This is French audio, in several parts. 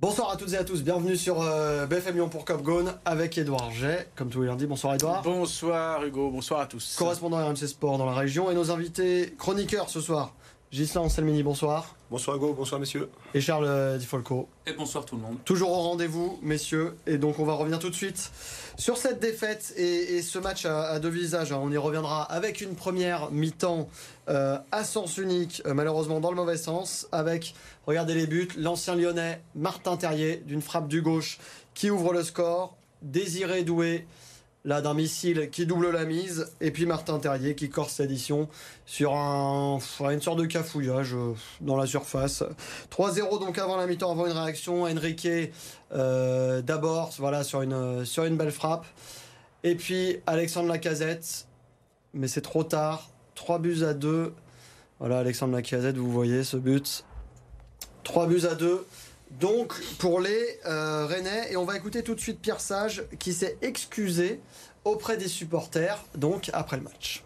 Bonsoir à toutes et à tous, bienvenue sur euh, BFM Lyon pour Cop Gone avec Edouard J. Comme tous les lundis, bonsoir Edouard. Bonsoir Hugo, bonsoir à tous. Correspondant à RMC Sport dans la région et nos invités chroniqueurs ce soir. Gislain Anselmini, bonsoir. Bonsoir Hugo, bonsoir messieurs. Et Charles euh, Di Folco. Et bonsoir tout le monde. Toujours au rendez-vous, messieurs. Et donc on va revenir tout de suite sur cette défaite et, ce match à, deux visages. Hein. On y reviendra avec une première mi-temps euh, à sens unique, euh, malheureusement dans le mauvais sens, avec, regardez les buts, l'ancien lyonnais Martin Terrier d'une frappe du gauche qui ouvre le score, Désiré Doué là d'un missile qui double la mise et puis Martin Terrier qui corse l'édition sur un, une sorte de cafouillage euh, dans la surface. 3-0 donc avant la mi-temps avant une réaction. Enrique euh, d'abord voilà sur une, sur une belle frappe. Et puis Alexandre Lacazette mais c'est trop tard. 3 buts à 2 voilà Alexandre Lacazette vous voyez ce but. 3 buts à 2 donc pour les euh, Rennais. Et on va écouter tout de suite Pierre Sage qui s'est excusé auprès des supporters, donc après le match.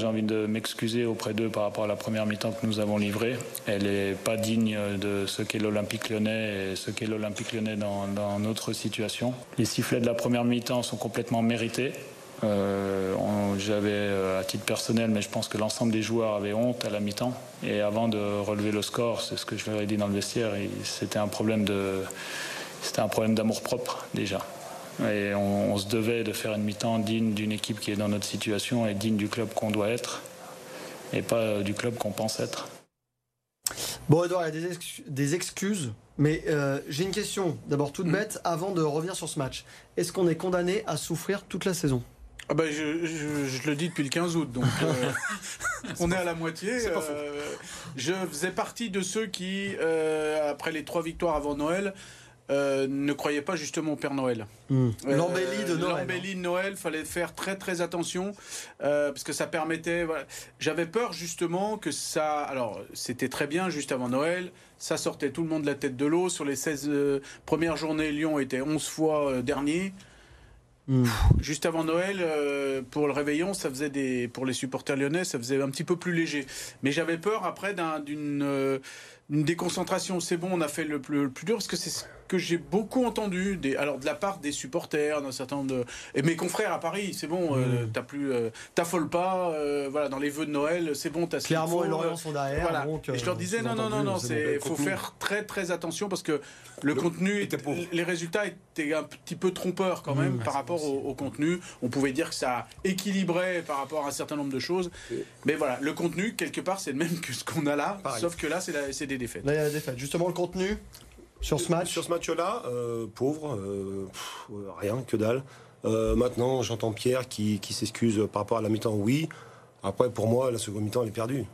J'ai envie de m'excuser auprès d'eux par rapport à la première mi-temps que nous avons livrée. Elle n'est pas digne de ce qu'est l'Olympique lyonnais et ce qu'est l'Olympique lyonnais dans, dans notre situation. Les sifflets de la première mi-temps sont complètement mérités. Euh, j'avais euh, à titre personnel, mais je pense que l'ensemble des joueurs avaient honte à la mi-temps. Et avant de relever le score, c'est ce que je leur ai dit dans le vestiaire, c'était un problème de, c'était un problème d'amour propre déjà. Et on, se devait de faire une mi-temps digne d'une équipe qui est dans notre situation et digne du club qu'on doit être, et pas euh, du club qu'on pense être. Bon, Edouard, il y a des, excuses, mais j'ai une question, d'abord toute mm. bête, avant de revenir sur ce match. Est-ce qu'on est condamné à souffrir toute la saison? Ah bah, je, le dis depuis le 15 août, donc euh, on est à la moitié. Euh, je faisais partie de ceux qui, euh, après les trois victoires avant Noël, ne croyaient pas justement au Père Noël. Hmm. L'embellie de Noël. L'embellie hein. de Noël, fallait faire très très attention parce que ça permettait. J'avais peur justement que ça. Alors c'était très bien juste avant Noël, ça sortait tout le monde de la tête de l'eau. Sur les 16 premières journées, Lyon était 11 fois dernier. Hmm. Juste avant Noël, euh, pour le réveillon, ça faisait des, pour les supporters lyonnais, ça faisait un petit peu plus léger. Mais j'avais peur après d'une euh, déconcentration. C'est bon, on a fait le plus, le plus dur parce que c'est que j'ai beaucoup entendu, des, alors de la part des supporters, d'un certain nombre de. Et mes confrères à Paris, c'est bon, euh, mm. t'as plus. Euh, t'affole pas, euh, voilà, dans les vœux de Noël, c'est bon, t'as Clairement, et Lorient sont derrière. et je leur disais, non, non, non, non, il faut faire très, très attention parce que le, contenu, les résultats étaient un petit peu trompeurs quand même mm. par rapport au, contenu. On pouvait dire que ça équilibrait par rapport à un certain nombre de choses. Mais voilà, le contenu, quelque part, c'est le même que ce qu'on a là, sauf que là, c'est des défaites. Là, il y a la défaite. Justement, le contenu, sur ce match Sur ce match-là, euh, pauvre, euh, rien, que dalle. Euh, maintenant, j'entends Pierre qui, s'excuse par rapport à la mi-temps, oui. Après, pour moi, la seconde mi-temps, elle est perdue.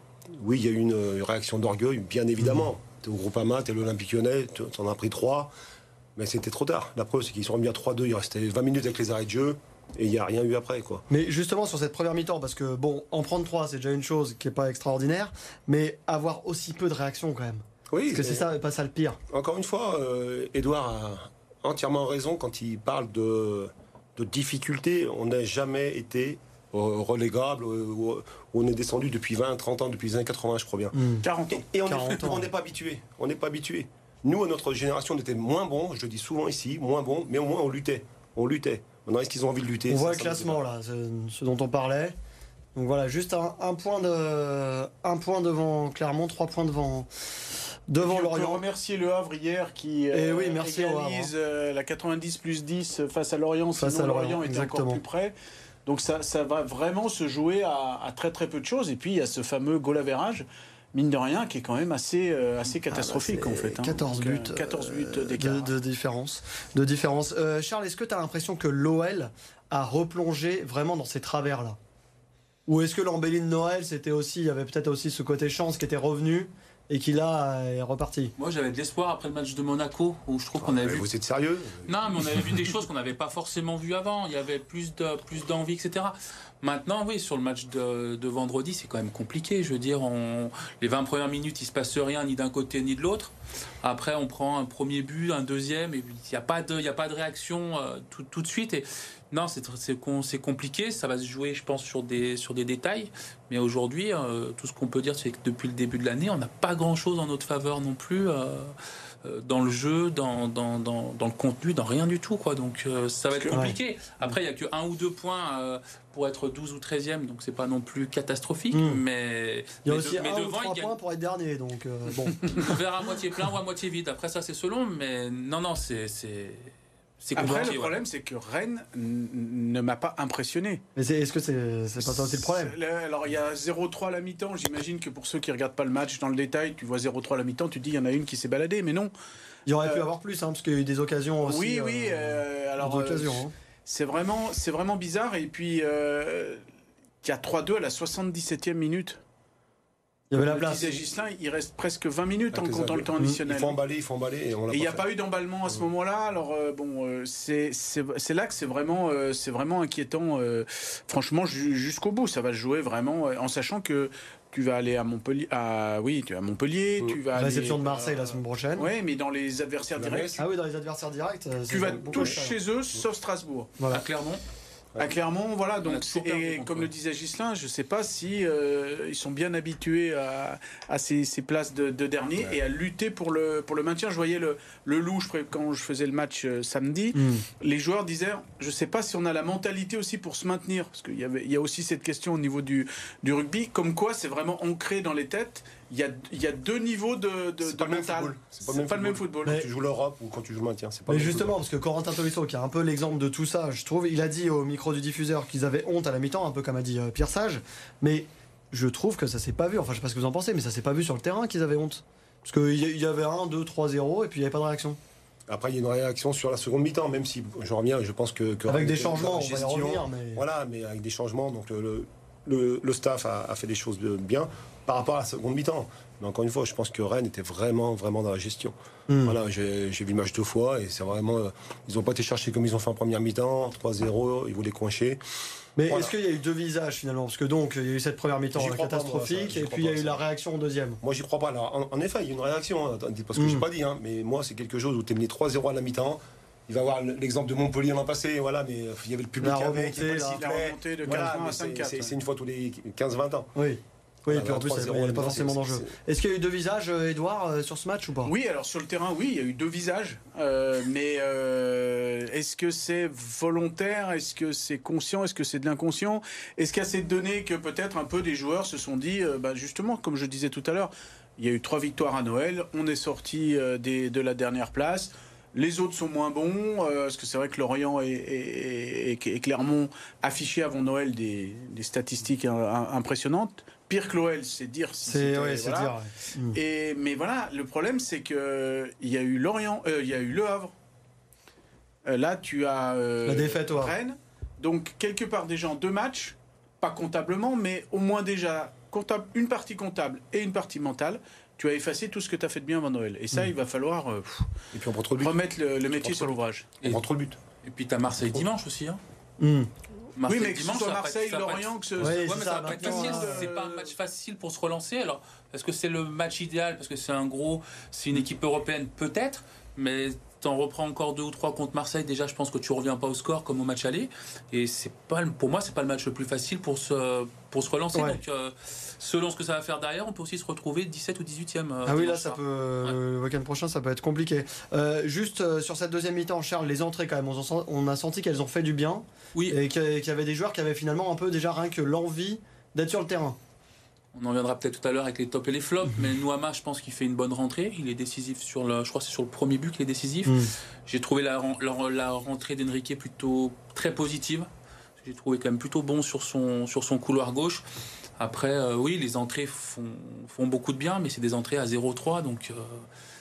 Oui, il y a eu une, réaction d'orgueil, bien évidemment. Tu es au Groupama, tu es l'Olympique lyonnais, tu en as pris trois. Mais c'était trop tard. La preuve, c'est qu'ils sont remis à 3-2, il restait 20 minutes avec les arrêts de jeu. Et il n'y a rien eu après, quoi. Mais justement, sur cette première mi-temps, parce que, bon, en prendre trois, c'est déjà une chose qui n'est pas extraordinaire, mais avoir aussi peu de réactions, quand même. Oui. Parce que c'est ça, pas ça le pire. Encore une fois, euh, Edouard a entièrement raison quand il parle de, de difficultés. On n'a jamais été euh, relégable. Euh, on est descendu depuis 20, 30 ans, depuis les années 80, je crois bien. 40 hmm. ans. Et, on n'est pas habitué. On n'est pas habitué. Nous, à notre génération, on était moins bons, je le dis souvent ici, moins bons, mais au moins on luttait. On luttait. Maintenant, est-ce qu'ils ont envie de lutter On voit le classement, là, ce dont on parlait. Donc voilà, juste un, un, point, de, un point devant Clermont, trois points devant, devant Lorient. remercier Le Havre hier qui Et eh oui, euh, merci égalise euh, la 90 plus 10 face à Lorient, face sinon à Lorient, Lorient était encore plus près. Donc ça, ça va vraiment se jouer à, à, très très peu de choses. Et puis il y a ce fameux goal average mine de rien, qui est quand même assez, euh, assez ah, bah, catastrophique en fait. 14 hein. buts, 14 buts de, de, différence. De différence. Charles, est-ce que tu as l'impression que l'OL a replongé vraiment dans ces travers-là? Ou est-ce que l'embellie de Noël, c'était aussi, il y avait peut-être aussi ce côté chance qui était revenu et qui là est reparti. Moi j'avais de l'espoir après le match de Monaco où je trouve qu'on avait vu. Vous êtes sérieux Non, mais on avait vu des choses qu'on n'avait pas forcément vues avant. Il y avait plus de plus d'envie, etc. Maintenant, oui, sur le match de, vendredi, c'est quand même compliqué. Je veux dire, on, les 20 premières minutes, il se passe rien ni d'un côté ni de l'autre. Après, on prend un premier but, un deuxième, et il n'y a pas de, il a pas de réaction euh, tout, tout, de suite. Et Non, c'est c'est compliqué. Ça va se jouer, je pense, sur des sur des détails. Mais aujourd'hui, euh, tout ce qu'on peut dire, c'est que depuis le début de l'année, on n'a pas grand-chose en notre faveur non plus. Euh, euh, dans le jeu, dans, dans, dans, dans, le contenu, dans rien du tout. Quoi. Donc ça va être compliqué. Après, il n'y a que un ou deux points pour être 12 ou 13e, donc c'est pas non plus catastrophique. Hmm. Mais il y a aussi un ou trois points pour être dernier. Donc bon. on verra à moitié plein ou à moitié vide. Après, ça, c'est selon. Mais non, non, c'est après, le problème, c'est que Rennes ne m'a pas impressionné. Mais est-ce que c'est pas ça aussi le problème Alors, il y a 0-3 à la mi-temps. J'imagine que pour ceux qui regardent pas le match dans le détail, tu vois 0-3 à la mi-temps, tu te dis il y en a une qui s'est baladée, mais non. Il y aurait pu euh, avoir plus, hein, parce qu'il y a eu des occasions aussi. Oui, oui. Euh, euh, alors, hein. c'est vraiment, vraiment bizarre. Et puis, il y a 3-2 à la 77e minute. Il y avait la place. Gislain, il reste presque 20 minutes en comptant le temps additionnel. Il faut emballer, il faut emballer. Et il n'y a pas eu d'emballement à ce moment-là. Alors, euh, bon, euh, c'est là que c'est vraiment, euh, c'est vraiment inquiétant. franchement, jusqu'au bout, ça va se jouer vraiment en sachant que tu vas aller à Montpellier, à, oui, tu vas à Montpellier, tu vas réception de Marseille la semaine prochaine. Oui, mais dans les adversaires directs. Ah oui, dans les adversaires directs. Tu vas tous chez eux, sauf Strasbourg. Voilà. À Clermont. Ah, clairement, voilà. Donc, et comme le disait Gislain, je ne sais pas si euh, ils sont bien habitués à, à ces, ces, places de, de dernier et à lutter pour le, pour le maintien. Je voyais le, le loup quand je faisais le match euh, samedi. Hmm. Les joueurs disaient, je ne sais pas si on a la mentalité aussi pour se maintenir, parce qu'il y, avait, il y a aussi cette question au niveau du, du rugby, comme quoi c'est vraiment ancré dans les têtes il y a, il y a deux niveaux de, de, de mental. C'est pas, le même football. Quand tu joues l'Europe ou quand tu joues le maintien. Pas mais justement, parce que Corentin Tolisso, qui est un peu l'exemple de tout ça, je trouve, il a dit au micro du diffuseur qu'ils avaient honte à la mi-temps, un peu comme a dit euh, Pierre Sage. Mais je trouve que ça s'est pas vu. Enfin, je sais pas ce que vous en pensez, mais ça s'est pas vu sur le terrain qu'ils avaient honte. Parce qu'il y avait 1, 2, 3, 0 et puis il n'y avait pas de réaction. Après, il y a une réaction sur la seconde mi-temps, même si je reviens, je pense que. avec des changements, on va y revenir. Mais... Voilà, mais avec des changements. Donc le, le, le staff a, a, fait des choses bien par rapport à la seconde mi-temps. Mais encore une fois, je pense que Rennes était vraiment, vraiment dans la gestion. Hmm. Voilà, j'ai vu le match deux fois et c'est vraiment. Euh, ils n'ont pas été cherchés comme ils ont fait en première mi-temps, 3-0, ils voulaient coincher. Mais est-ce qu'il y a eu deux visages finalement? Parce que donc, il y a eu cette première mi-temps catastrophique et puis il y a eu la réaction en deuxième. Moi, j'y crois pas. Alors, en, effet, il y a une réaction, hein, parce que je j'ai pas dit, hein, mais moi, c'est quelque chose où tu es mené 3-0 à la mi-temps. Il va avoir l'exemple de Montpellier l'an passé, voilà, mais il y avait le public qui avait, qui de voilà, C'est une fois tous les 15-20 ans. Oui. Oui, et puis en plus, il n'y a pas forcément d'enjeu. Est-ce qu'il y a eu deux visages, Edouard, euh, sur ce match ou pas? Oui, alors sur le terrain, oui, il y a eu deux visages. Euh, mais euh, est-ce que c'est volontaire? Est-ce que c'est conscient? Est-ce que c'est de l'inconscient? Est-ce qu'il y a ces données que peut-être un peu des joueurs se sont dit, bah, justement, comme je disais tout à l'heure, il y a eu trois victoires à Noël, on est sorti de la dernière place. Les autres sont moins bons, parce que c'est vrai que Lorient et, Clermont affichaient avant Noël des, des statistiques impressionnantes pire que l'OL, c'est dire si c'est c'est dire. Mm. Et mais voilà, le problème c'est que il y a eu Lorient, euh, il y a eu Le Havre. Euh, là, tu as euh, la défaite au Rennes. Donc quelque part déjà en deux matchs, pas comptablement, mais au moins déjà comptable, une partie comptable et une partie mentale. Tu as effacé tout ce que tu as fait de bien avant Noël. Et ça, mm. il va falloir et puis on le remettre le, métier sur l'ouvrage. On prend trop le but. Et puis tu as Marseille dimanche aussi. Hein. Oui, mais que ce soit Marseille, Lorient, que ce c'est pas un match facile pour se relancer. Alors, est-ce que c'est le match idéal Parce que c'est un gros, c'est une équipe européenne, peut-être, mais t'en reprends encore deux ou trois contre Marseille, déjà je pense que tu reviens pas au score comme au match aller. Et c'est pas, pour moi, c'est pas le match le plus facile pour se, pour se relancer. Donc, euh, selon ce que ça va faire derrière, on peut aussi se retrouver 17 ou 18e. Euh, ah oui, là, ça peut, euh, le week-end prochain, ça peut être compliqué. juste sur cette deuxième mi-temps, Charles, les entrées quand même, on, a senti qu'elles ont fait du bien. Oui. Et qu'il y avait des joueurs qui avaient finalement un peu déjà rien que l'envie d'être sur le terrain. On en viendra peut-être tout à l'heure avec les tops et les flops, mhm. mais Nouama, je pense qu'il fait une bonne rentrée. Il est décisif sur le, je crois que c'est sur le premier but qu'il est décisif. Mhm. J'ai trouvé la, la, rentrée d'Enrique plutôt très positive. J'ai trouvé quand même plutôt bon sur son, sur son couloir gauche. Après, euh, oui, les entrées font, font, beaucoup de bien, mais c'est des entrées à 0-3, donc euh,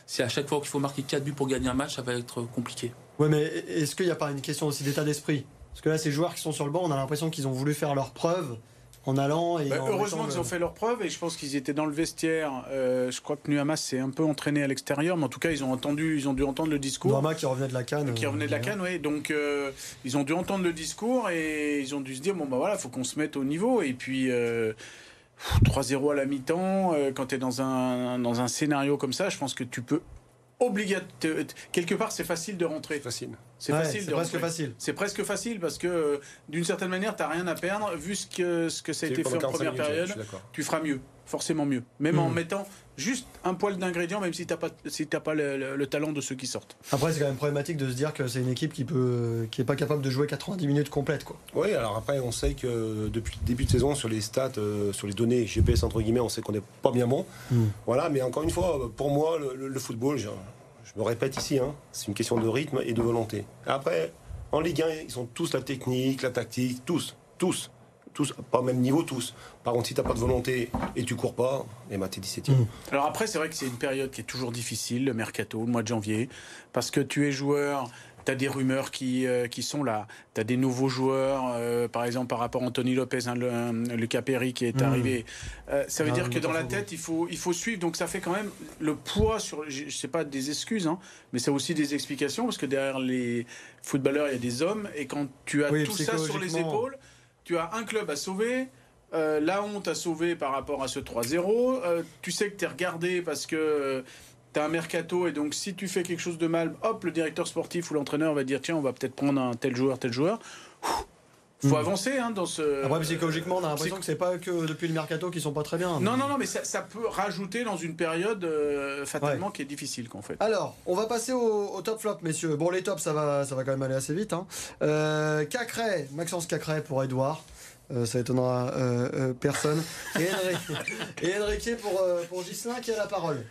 c'est à chaque fois qu'il faut marquer 4 buts pour gagner un match, ça va être compliqué. Ouais, mais est-ce qu'il n'y a pas une question aussi d'état d'esprit? Parce que là, ces joueurs qui sont sur le banc, on a l'impression qu'ils ont voulu faire leur preuve en allant. Et bah, heureusement qu'ils ont fait leur preuve et je pense qu'ils étaient dans le vestiaire. Euh, je crois que Nuhamas s'est un peu entraîné à l'extérieur, mais en tout cas ils ont entendu, ils ont dû entendre le discours. Nuhamas qui revenait de la canne. Qui revenait de la euh, canne, oui. Donc euh, ils ont dû entendre le discours et ils ont dû se dire bon bah voilà, faut qu'on se mette au niveau et puis. 3-0 à la mi-temps, quand tu es dans un, dans un scénario comme ça, je pense que tu peux obligatoirement. Quelque part, c'est facile de rentrer. Facile. C'est Ouais, facile c'est presque rentrer. facile. C'est presque facile parce que euh, d'une certaine manière, tu n'as rien à perdre. Vu ce que, ce que ça a été fait en 45 première minutes, période, tu feras mieux, forcément mieux. Même en Mm. mettant juste un poil d'ingrédients, même si tu n'as pas, si t'as pas le, le- le talent de ceux qui sortent. Après, c'est quand même problématique de se dire que c'est une équipe qui peut, qui est pas capable de jouer 90 minutes complètes, quoi. Oui, alors après, on sait que depuis le début de saison, sur les stats, euh, sur les données GPS, entre guillemets, on sait qu'on n'est pas bien bon. Mm. Voilà, mais encore une fois, pour moi, le, le- le football, je me répète ici, hein, c'est une question de rythme et de volonté. Après, en Ligue 1, ils ont tous la technique, la tactique, tous, tous. Tous, pas au même niveau, tous. Par contre, si tu n'as pas de volonté et tu cours pas, eh ben, tu es 17 e Mm. Alors après, c'est vrai que c'est une période qui est toujours difficile, le mercato, le mois de janvier, parce que tu es joueur, tu as des rumeurs qui, euh, qui sont là, tu as des nouveaux joueurs, euh, par exemple par rapport à Anthony Lopez, hein, le, Lucas Perry qui est Mm. arrivé. Euh, ça veut Ah, dire que dans la tête, il faut, il faut suivre, donc ça fait quand même le poids sur, je je sais pas des excuses, hein, mais c'est aussi des explications, parce que derrière les footballeurs, il y a des hommes, et quand tu as Oui, tout ça sur les épaules, tu as un club à sauver, euh, la honte à sauver par rapport à ce 3-0. euh, tu sais que tu es regardé parce que tu as un mercato et donc si tu fais quelque chose de mal, hop, le directeur sportif ou l'entraîneur va dire tiens, on va peut-être prendre un tel joueur, tel joueur. Faut Mm. avancer hein, dans ce. Après, psychologiquement, on a l'impression que c'est pas que depuis le mercato qu'ils sont pas très bien. Non, non, non, mais ça, ça peut rajouter dans une période euh, fatalement qui est difficile qu'en fait. Alors, on va passer au, au top flop, messieurs. Bon, les tops, ça va, ça va quand même aller assez vite. Hein. Euh, Cacré, Maxence Cacré pour Edouard. Euh, ça étonnera euh, personne. Et, Henri- et Enrique pour, pour Gislain qui a la parole.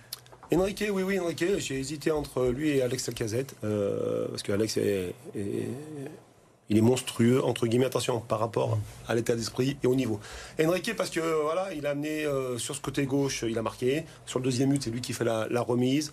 Enrique, oui, oui, Enrique, j'ai hésité entre lui et Alex Alcazette, euh, parce que Alex est, est- il est monstrueux, entre guillemets, attention, par rapport à l'état d'esprit et au niveau. Enrique, parce que voilà, il a amené euh, sur ce côté gauche, il a marqué. Sur le deuxième but, c'est lui qui fait la, la remise.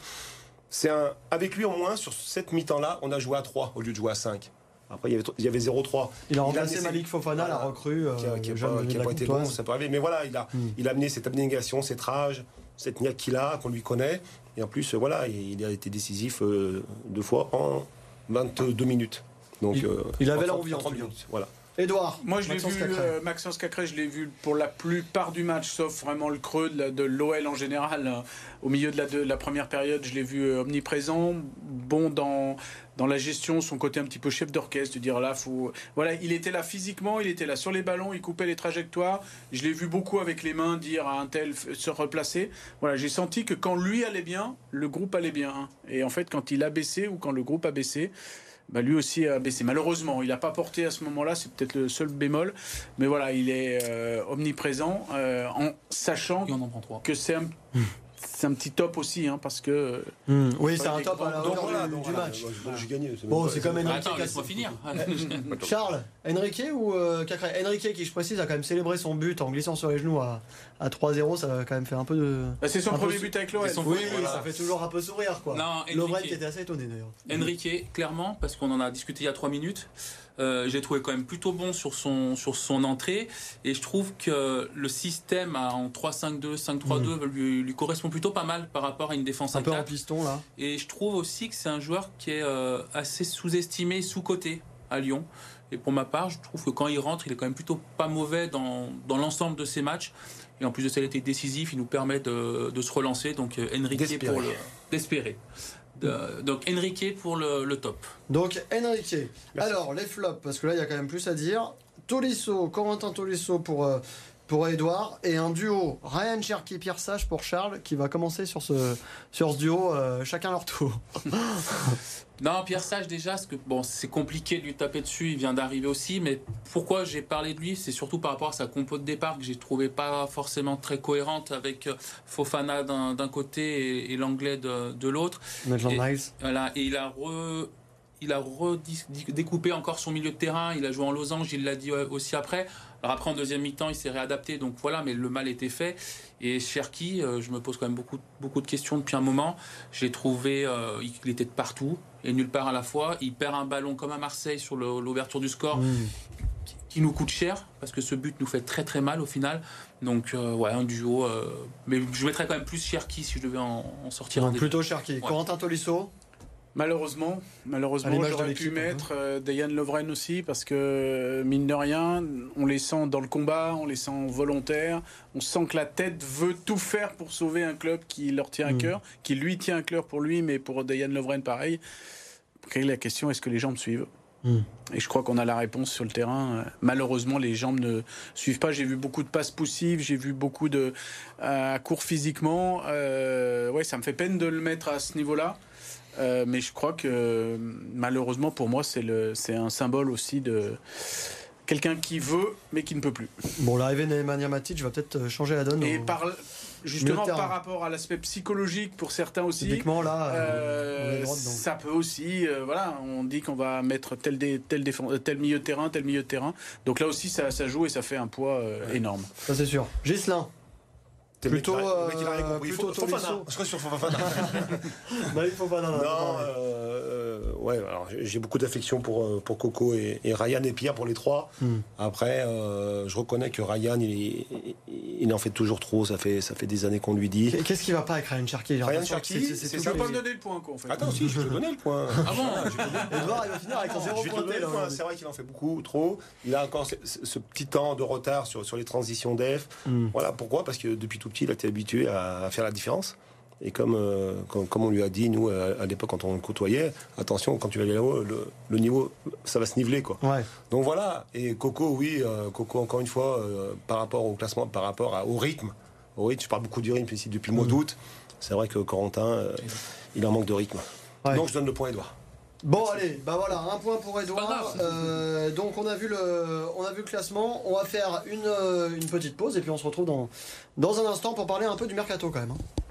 C'est un, avec lui, au moins, sur cette mi-temps-là, on a joué à 3 au lieu de jouer à 5. Après, il y avait, il y avait 0-3. Il a remplacé Malik Fofana, la recrue. euh, qui a, qui a jeune pas, été bon, ça peut arriver. Mais voilà, il a, Mm. il a amené cette abnégation, cette rage, cette niaque qu'il a, qu'on lui connaît. Et en plus, euh, voilà, il a été décisif euh, deux fois en 22 minutes. Donc, Il- euh, il avait en 30 l'envie, en 30 tout cas. minutes. Voilà. Edouard, Moi, je l'ai vu, Cacré. euh, Maxence Cacré, je l'ai vu pour la plupart du match, sauf vraiment le creux de, l'OL en général. hein. Au milieu de la, de la première période, je l'ai vu euh, omniprésent, bon dans, dans la gestion, son côté un petit peu chef d'orchestre, de dire là, faut. Voilà, il était là physiquement, il était là sur les ballons, il coupait les trajectoires. Je l'ai vu beaucoup avec les mains dire à un tel se replacer. Voilà, j'ai senti que quand lui allait bien, le groupe allait bien. hein. Et en fait, quand il a baissé ou quand le groupe a baissé, bah, lui aussi a baissé. Malheureusement, il n'a pas porté à ce moment-là, c'est peut-être le seul bémol, mais voilà, il est euh, omniprésent euh, en sachant en que c'est un, c'est un petit top aussi, hein, parce que Hmm, Oui, Pas c'est un top à la Donc hauteur voilà, du, voilà, match. j'ai gagné. Bon, c'est pas- quand même Ah, Enrique Attends, qui a- laisse-moi finir. Charles, Enrique ou euh, Cacré? Enrique, qui je précise, a quand même célébré son but en glissant sur les genoux à, à 3-0. Ça va quand même faire un peu de. bah, c'est son premier but avec l'OL. Oui, oui, voilà. ça fait toujours un peu sourire, quoi. Enrique. qui était assez étonné d'ailleurs. Enrique, clairement, parce qu'on en a discuté il y a trois minutes, euh, j'ai trouvé quand même plutôt bon sur son, sur son entrée. Et je trouve que le système en 3-5-2, 5-3-2 lui, lui correspond plutôt pas mal par rapport à une défense Un à peu en 4. piston là. Et je trouve aussi que c'est un joueur qui est euh, assez sous-estimé, sous-coté à Lyon. Et pour ma part, je trouve que quand il rentre, il est quand même plutôt pas mauvais dans, dans l'ensemble de ses matchs. Et en plus de ça, il était décisif, il nous permet de, de se relancer. Donc euh, Enrique pour le. D'espérer. Donc Enrique pour le, le top. Donc Enrique. Merci. Alors les flops, parce que là il y a quand même plus à dire. Tolisso, Corentin Tolisso pour euh, pour Edouard et un duo Ryan Cherky Pierre Sage pour Charles qui va commencer sur ce sur ce duo euh, chacun leur tour. Non, Pierre Sage déjà, que bon, c'est compliqué de lui taper dessus, il vient d'arriver aussi, mais pourquoi j'ai parlé de lui, c'est surtout par rapport à sa compo de départ que j'ai trouvé pas forcément très cohérente avec euh, Fofana d'un côté et, et l'anglais de, de l'autre. Voilà, et il a re- il a redécoupé encore son milieu de terrain, il a joué en losange, il l'a dit aussi après. Alors après en deuxième mi-temps, il s'est réadapté, donc voilà, mais le mal était fait. Et Cherki, euh, je me pose quand même beaucoup, beaucoup de questions depuis un moment. J'ai trouvé euh, il était de partout et nulle part à la fois. Il perd un ballon comme à Marseille sur l'ouverture du score Mmh. qui- nous coûte cher parce que ce but nous fait très très mal au final. Donc euh, ouais, un duo. euh, mais je mettrais quand même plus Cherki si je devais en, en sortir un Donc plutôt Cherky. Corentin Tolisso. Malheureusement, malheureusement, j'aurais pu mettre euh, Dayan Lovren aussi parce que mine de rien, on les sent dans le combat, on les sent volontaires, on sent que la tête veut tout faire pour sauver un club qui leur tient à Mm. cœur, qui lui tient à cœur pour lui, mais pour Dayan Lovren pareil. Après, la question, est-ce que les jambes suivent? Hmm. Et je crois qu'on a la réponse sur le terrain. Euh, Malheureusement, les jambes ne suivent pas. J'ai vu beaucoup de passes poussives, j'ai vu beaucoup de à court physiquement. Euh, ouais, ça me fait peine de le mettre à ce niveau-là. Euh, mais je crois que malheureusement pour moi, c'est un symbole aussi de quelqu'un qui veut mais qui ne peut plus. Bon, l'arrivée de Nemanja Matic va peut-être euh, changer la donne. Et au- par Milieu justement par rapport à l'aspect psychologique pour certains aussi. Typiquement, là, euh, ça peut aussi, euh, voilà, on dit qu'on va mettre tel, dé- tel, défense- tel milieu de terrain, tel milieu de terrain. Donc là aussi, ça, ça joue et ça fait un poids euh, énorme. Ça, c'est sûr. Gislain. T'es le mec Plutôt, le mec, il a rien euh, compris. plutôt Fo- Fofana. Je crois sur Fofana. Non, il faut pas. Non, non, Non, non, euh, euh, ouais, alors j'ai beaucoup d'affection pour, euh, pour Coco et, et Ryan et Pierre pour les trois. Hmm. Après, euh, je reconnais que Ryan, il, il en fait toujours trop. Ça fait, ça fait des années qu'on lui dit. Qu'est-ce qui va pas avec Ryan Cherky Ryan Cherky, c'est- c'est Je pas me donner le point, quoi, en fait. Attends, si, je vais te donner le point. Ah bon Edouard, il va finir avec un zéro point. C'est vrai qu'il en fait beaucoup trop. Il a encore ce, petit temps de retard sur, sur les transitions def. Hmm. Voilà pourquoi? Parce que depuis tout petit, il a été habitué à, faire la différence. Et comme, euh, comme, comme on lui a dit, nous, à, à l'époque, quand on le côtoyait, attention, quand tu vas aller là-haut, le, le niveau, ça va se niveler. Quoi. Ouais. Donc voilà. Et Coco, oui, euh, Coco, encore une fois, euh, par rapport au classement, par rapport à- au rythme, au rythme, je parle beaucoup du rythme ici depuis le mois Mm. d'août. C'est vrai que Corentin, il en manque de rythme. Ouais. Donc je donne le point à Edouard. Bon allez, bah voilà, un point pour Edouard. Euh, donc on a vu le, on a vu le classement. On va faire une, euh, une petite pause et puis on se retrouve dans, dans un instant pour parler un peu du mercato quand même. hein.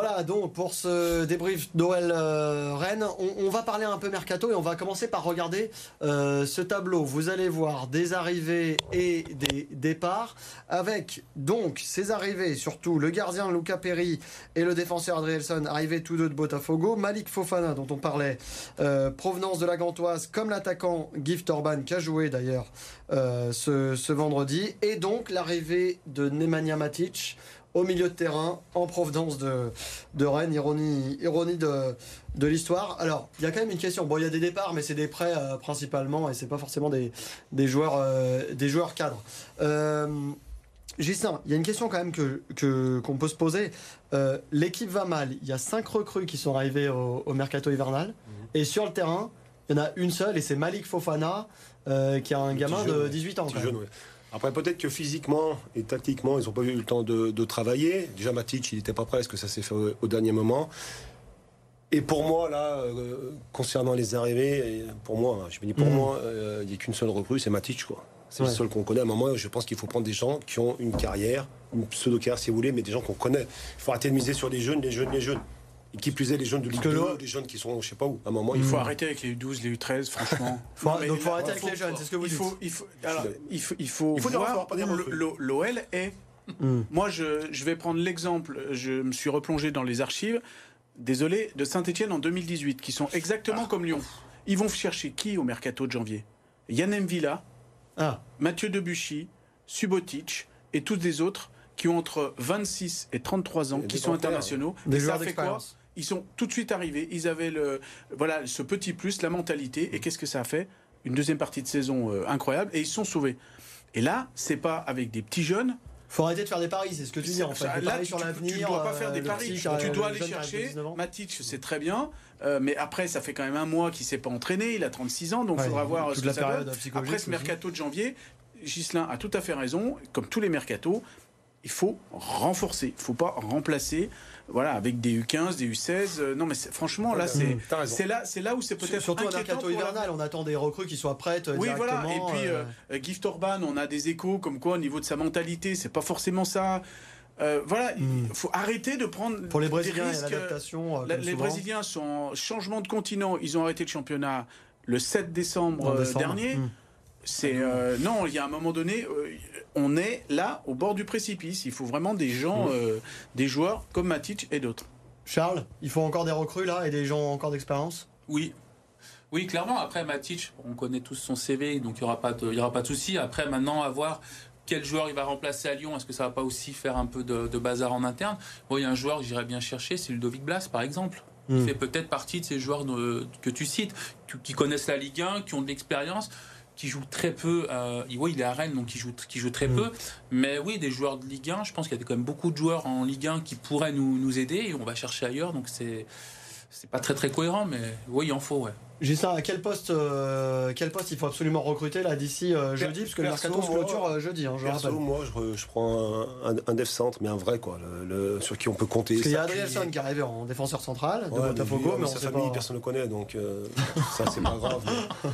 Voilà donc pour ce débrief d'OL euh, Rennes, on, va parler un peu mercato et on va commencer par regarder euh, ce tableau. Vous allez voir des arrivées et des départs avec donc ces arrivées, surtout le gardien Luca Perry et le défenseur Adrielson arrivés tous deux de Botafogo, Malik Fofana dont on parlait, euh, provenance de la Gantoise comme l'attaquant Gift Orban qui a joué d'ailleurs ce, ce vendredi et donc l'arrivée de Nemanja Matic au milieu de terrain en provenance de, de Rennes, ironie, ironie de, de l'histoire. Alors, il y a quand même une question. Bon, il y a des départs, mais c'est des prêts euh, principalement, et c'est pas forcément des, des, joueurs, euh, des joueurs cadres. Euh, Gislain, il y a une question quand même que, que- qu'on peut se poser. Euh, l'équipe va mal. Il y a cinq recrues qui sont arrivées au, au mercato hivernal, et sur le terrain, il y en a une seule, et c'est Malik Fofana, euh, qui a un gamin jeune, de ouais. 18 ans. Même. ouais. Après, peut-être que physiquement et tactiquement, ils n'ont pas eu le temps de, de travailler. Déjà, Matic, il n'était pas prêt, parce que ça s'est fait au, au dernier moment. Et pour moi, là, euh, concernant les arrivées, pour moi, hein, je me dis, pour Mhm. moi, euh, il n'y a qu'une seule recrue, c'est Matic, quoi. C'est Ouais. le seul qu'on connaît. À un moment, je pense qu'il faut prendre des gens qui ont une carrière, une pseudo-carrière, si vous voulez, mais des gens qu'on connaît. Il faut arrêter de miser sur les jeunes, les jeunes, les jeunes. Et qui plus est, les jeunes de Ligue que 2, le- les jeunes qui sont, je sais pas où. À un moment, Il il faut arrêter avec les U12, les U13, franchement. Faut- donc, faut arrêter avec les jeunes, c'est ce que vous il dites. faut, il faut, alors, il faut, il faut, Il faut des voir où l'OL est. Mm. Moi, je, je vais prendre l'exemple, je me suis replongé dans les archives, désolé, de Saint-Etienne en 2018, qui sont exactement Ah. comme Lyon. Ils vont chercher qui au mercato de janvier? Yann Villa, Ah, Mathieu Debuchy, Subotic et tous les autres qui ont entre 26 et 33 ans, Et qui sont internationaux. Des et ça fait quoi? Ils sont tout de suite arrivés, ils avaient le, voilà, ce petit plus, la mentalité. Et qu'est-ce que ça a fait? Une deuxième partie de saison euh, incroyable et ils sont sauvés. Et là, c'est pas avec des petits jeunes. faut arrêter de faire des paris, c'est ce que tu dis en fait. Là, paris tu, sur tu- l'avenir. tu ne dois pas faire euh, des le paris. petit tu dois aller jeune qui a chercher 19 ans. Matic, c'est très bien. euh, mais après, ça fait quand même un mois qu'il s'est pas entraîné. Il a 36 ans, donc il Ouais, faudra voir ce que la ça période donne. Après ce mercato de janvier, Gislain a tout à fait raison. Comme tous les mercatos, il faut renforcer. Il faut pas remplacer. Voilà, avec des U15, des U16. euh, non, mais franchement, là, c'est c'est là, c'est là où c'est peut-être Surtout un mercato hivernal, on attend des recrues qui soient prêtes euh, Oui, directement. voilà. Et puis, euh, Gift Orban, on a des échos comme quoi, au niveau de sa mentalité, c'est pas forcément ça. Euh, voilà, il faut arrêter de prendre pour les des Brésiliens, il y a risques. euh, La- les souvent. Brésiliens sont en changement de continent. Ils ont arrêté le championnat le 7 décembre, dernier. Mm. C'est euh, non, il y a un moment donné, euh, on est là au bord du précipice. Il faut vraiment des gens, euh, des joueurs comme Matic et d'autres. Charles, il faut encore des recrues là et des gens encore d'expérience? Oui. Oui, clairement. Après, Matic, on connaît tous son CV, donc il n'y aura pas de, il y aura pas de souci. Après, maintenant, à voir quel joueur il va remplacer à Lyon. Est-ce que ça va pas aussi faire un peu de, de bazar en interne? Bon, il y a un joueur que j'irais bien chercher, c'est Ludovic Blas, par exemple. Mm. Il fait peut-être partie de ces joueurs de- que tu cites, qui, qui connaissent la Ligue 1, qui ont de l'expérience, qui joue très peu. Euh, oui, il est à Rennes, donc il joue, qui joue très mm. peu. Mais oui, des joueurs de Ligue 1, je pense qu'il y a quand même beaucoup de joueurs en Ligue 1 qui pourraient nous, nous aider et on va chercher ailleurs. Donc c'est c'est pas très très cohérent, mais oui, il en faut, ouais. Gislain, à quel poste, euh, quel poste il faut absolument recruter là d'ici euh, jeudi? Parce que le mercato se clôture euh, jeudi, hein, je perso, moi, je, prends un, un, dev centre, mais un vrai, quoi, le, sur qui on peut compter. Parce qu'il y a Adrielson qui est arrivé en défenseur central de Botafogo, mais, sa famille, personne ne le connaît, donc ça, c'est pas grave.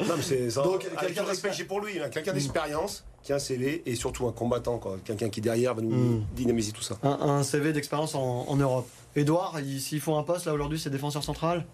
non, mais c'est ça. Donc, quelqu'un respect j'ai pour lui, quelqu'un d'expérience qui a un CV et surtout un combattant, quelqu'un qui derrière va nous hmm. dynamiser tout ça. Un, CV d'expérience en, en Europe. Edouard, s'ils font un poste là aujourd'hui, c'est défenseur central?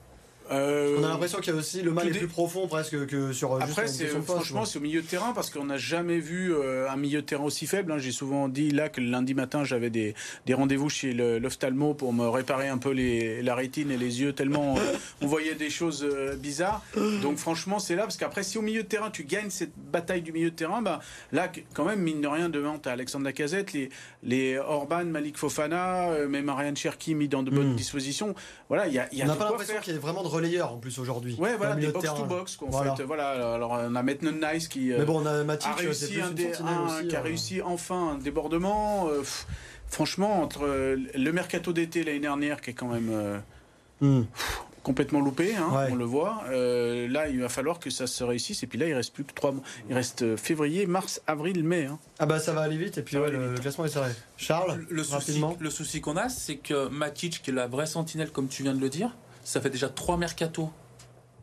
Euh, on a l'impression qu'il y a aussi le mal est plus profond presque que sur. Euh, Après, c'est franchement, c'est au milieu de terrain parce qu'on n'a jamais vu euh, un milieu de terrain aussi faible. Hein. J'ai souvent dit là que le lundi matin, j'avais des, des rendez-vous chez l'ophtalmo pour me réparer un peu les, la rétine et les yeux tellement on voyait des choses bizarres. Donc franchement, c'est là parce qu'après, si au milieu de terrain tu gagnes cette bataille du milieu de terrain, bah, là quand même mine de rien devant as Alexandre Lacazette, les, les Orban, Malik Fofana, même Ariane Cherki mis dans de bonnes hmm. dispositions. Voilà, il y a, y a on n'a pas l'impression qu'il y ait vraiment de relayeur en plus aujourd'hui. Ouais, voilà, des box to box qu'on voilà. fait. Voilà, alors on a Maitland Nice qui Mais bon, on a, Matic, a réussi, un, qui a euh. réussi enfin un débordement. Euh, franchement, entre euh, le mercato d'été l'année dernière qui est quand même hmm. complètement loupé, hein, on le voit. là, il va falloir que ça se réussisse. Et puis là, il reste plus que trois mois. Il reste février, mars, avril, mai. Hein. Ah bah ça va aller vite. Et puis ouais, le, classement est serré. Charles, le souci, le souci qu'on a, c'est que Matic, qui est la vraie sentinelle, comme tu viens de le dire, ça fait déjà trois mercatos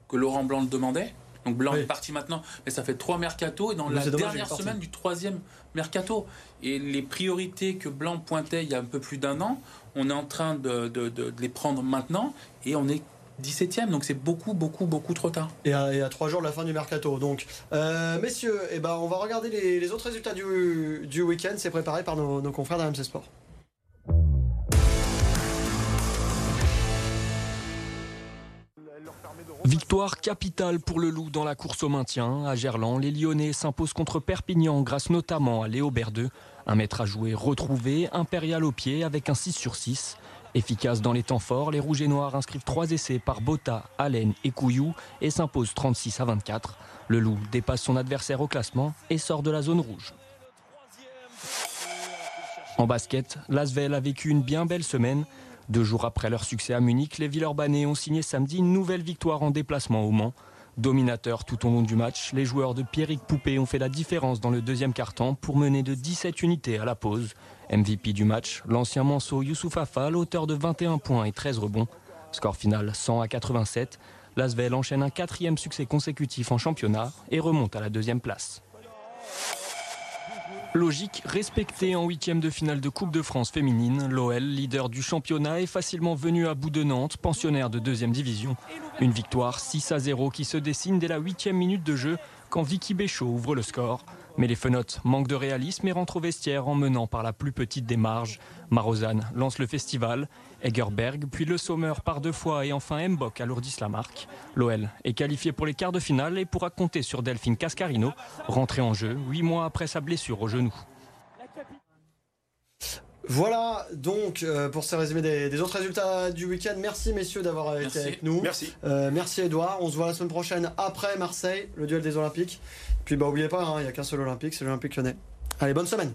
que Laurent Blanc le demandait. Donc Blanc est parti maintenant, mais ça fait trois mercatos et dans la dernière semaine du troisième mercato. Et les priorités que Blanc pointait il y a un peu plus d'un an, on est en train de, les prendre maintenant et on est 17e, donc c'est beaucoup, beaucoup, beaucoup trop tard. Et à, trois jours de la fin du mercato. Donc, euh, messieurs, eh ben, on va regarder les, autres résultats du, du week-end. C'est préparé par nos, nos confrères d'AMC Sport. Victoire capitale pour le Loup dans la course au maintien. À Gerland, les Lyonnais s'imposent contre Perpignan grâce notamment à Léo Berdeux. Un maître à jouer retrouvé, impérial au pied avec un 6 sur 6. Efficace dans les temps forts, les Rouges et Noirs inscrivent trois essais par Botta, Allen et Couillou et s'imposent 36 à 24. Le Loup dépasse son adversaire au classement et sort de la zone rouge. En basket, Lasvel a vécu une bien belle semaine. Deux jours après leur succès à Munich, les Villeurbanais ont signé samedi une nouvelle victoire en déplacement au Mans. Dominateurs tout au long du match, les joueurs de Pierrick Poupé ont fait la différence dans le deuxième quart-temps pour mener de 17 unités à la pause. MVP du match, l'ancien Manceau Youssouf Afal, auteur de 21 points et 13 rebonds. Score final 100 à 87. L'Asvel enchaîne un quatrième succès consécutif en championnat et remonte à la deuxième place. Logique respectée en huitième de finale de Coupe de France féminine, l'OL, leader du championnat, est facilement venu à bout de Nantes, pensionnaire de deuxième division. Une victoire 6 à 0 qui se dessine dès la huitième minute de jeu quand Vicky Béchaud ouvre le score. Mais les fenotes manquent de réalisme et rentrent au vestiaire en menant par la plus petite des marges. Marozane lance le festival, Egerberg, puis Le Sommer par deux fois et enfin Mbok alourdissent la marque. L'OL est qualifié pour les quarts de finale et pourra compter sur Delphine Cascarino, rentrée en jeu huit mois après sa blessure au genou. Voilà donc euh, pour ce résumé des, autres résultats du week-end. Merci messieurs d'avoir été avec nous. Merci. Euh, merci Edouard. On se voit la semaine prochaine après Marseille, le duel des Olympiques. Puis bah oubliez pas, hein, il n'y a qu'un seul olympique, c'est l'Olympique lyonnais. Allez, bonne semaine